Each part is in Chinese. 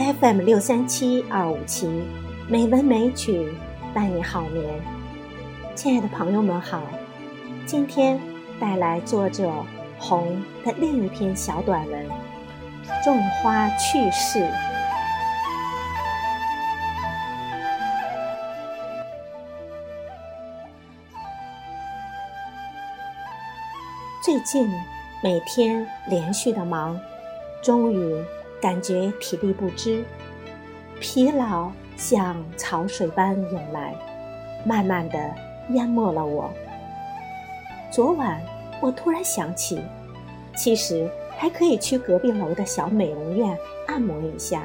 FM 六三七二五七，美文美曲伴你好眠。亲爱的朋友们好，今天带来作者红的另一篇小短文《种花趣事》。最近每天连续的忙，终于。感觉体力不支，疲劳像潮水般涌来，慢慢的淹没了我。昨晚我突然想起，其实还可以去隔壁楼的小美容院按摩一下。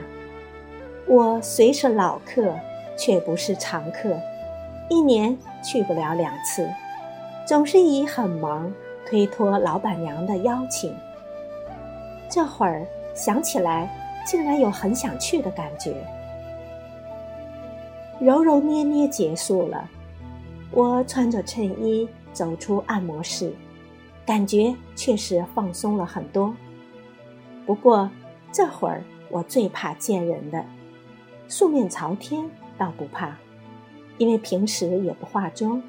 我虽是老客，却不是常客，一年去不了两次，总是以很忙推脱老板娘的邀请。这会儿。想起来，竟然有很想去的感觉。揉揉捏捏结束了，我穿着衬衣走出按摩室，感觉确实放松了很多。不过这会儿我最怕见人的，素面朝天倒不怕，因为平时也不化妆，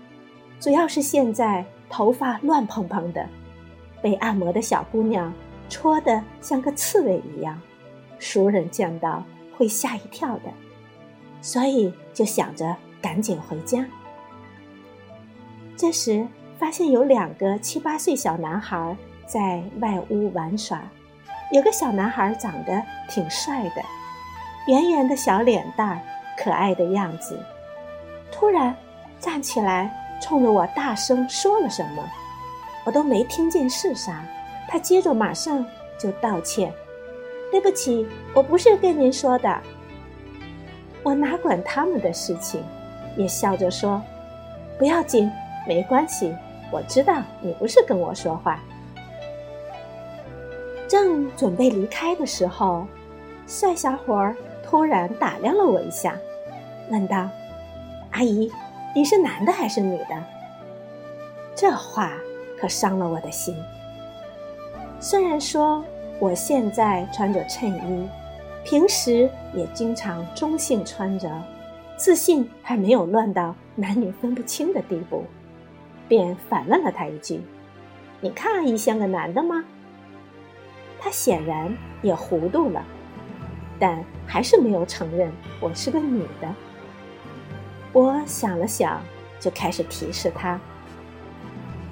主要是现在头发乱蓬蓬的，被按摩的小姑娘。戳得像个刺猬一样，熟人见到会吓一跳的，所以就想着赶紧回家。这时发现有两个七八岁小男孩在外屋玩耍，有个小男孩长得挺帅的，圆圆的小脸蛋，可爱的样子。突然站起来，冲着我大声说了什么，我都没听见是啥。他接着马上就道歉：“对不起，我不是跟您说的。”我哪管他们的事情，也笑着说：“不要紧，没关系，我知道你不是跟我说话。”正准备离开的时候，帅小伙儿突然打量了我一下，问道：“阿姨，你是男的还是女的？”这话可伤了我的心。虽然说我现在穿着衬衣，平时也经常中性穿着，自信还没有乱到男女分不清的地步，便反问了他一句：“你看阿姨像个男的吗？”他显然也糊涂了，但还是没有承认我是个女的。我想了想，就开始提示他：“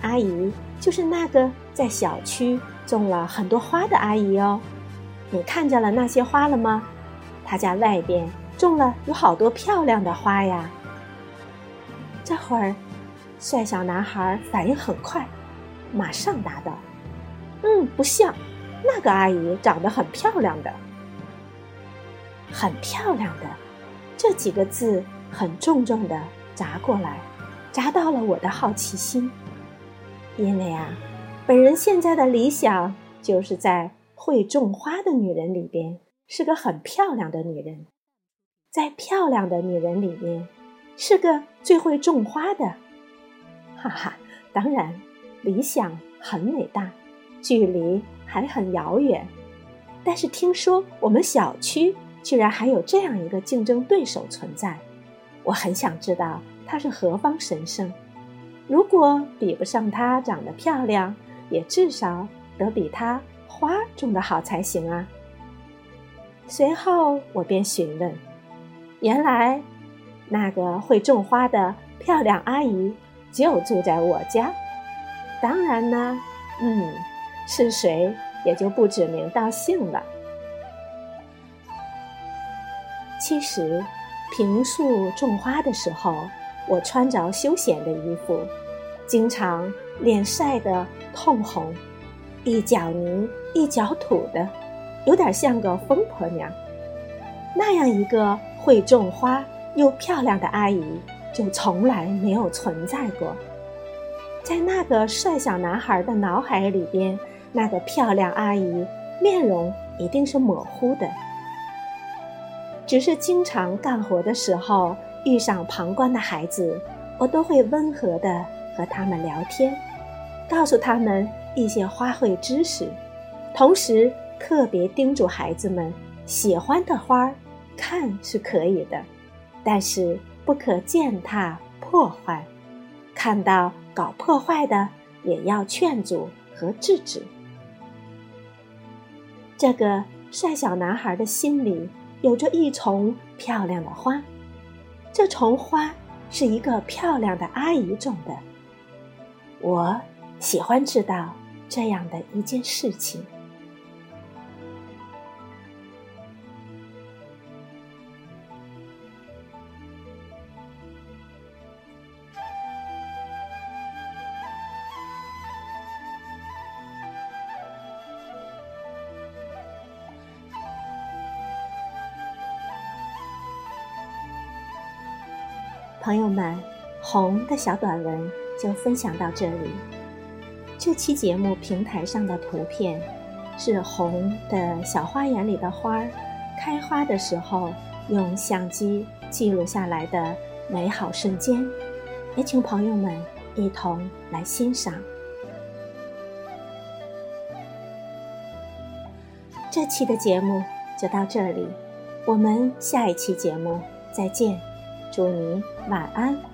阿姨就是那个在小区。”种了很多花的阿姨哦，你看见了那些花了吗？他家外边种了有好多漂亮的花呀。这会儿，帅小男孩反应很快，马上答道：“嗯，不像，那个阿姨长得很漂亮的，很漂亮的。”这几个字很重重的砸过来，砸到了我的好奇心，因为啊。本人现在的理想就是在会种花的女人里边是个很漂亮的女人，在漂亮的女人里面是个最会种花的，哈哈！当然，理想很伟大，距离还很遥远，但是听说我们小区居然还有这样一个竞争对手存在，我很想知道她是何方神圣。如果比不上她长得漂亮，也至少得比他花种的好才行啊。随后我便询问，原来那个会种花的漂亮阿姨就住在我家。当然呢，嗯，是谁也就不指名道姓了。其实，平素种花的时候，我穿着休闲的衣服，经常脸晒得。通红，一脚泥一脚土的，有点像个疯婆娘。那样一个会种花又漂亮的阿姨，就从来没有存在过。在那个帅小男孩的脑海里边，那个漂亮阿姨面容一定是模糊的。只是经常干活的时候遇上旁观的孩子，我都会温和的和他们聊天。告诉他们一些花卉知识，同时特别叮嘱孩子们：喜欢的花儿看是可以的，但是不可践踏破坏。看到搞破坏的，也要劝阻和制止。这个帅小男孩的心里有着一丛漂亮的花，这丛花是一个漂亮的阿姨种的。我喜欢知道这样的一件事情。朋友们，红的小短文就分享到这里。这期节目平台上的图片是红的小花园里的花儿开花的时候用相机记录下来的美好瞬间，也请朋友们一同来欣赏。这期的节目就到这里，我们下一期节目再见。祝你晚安。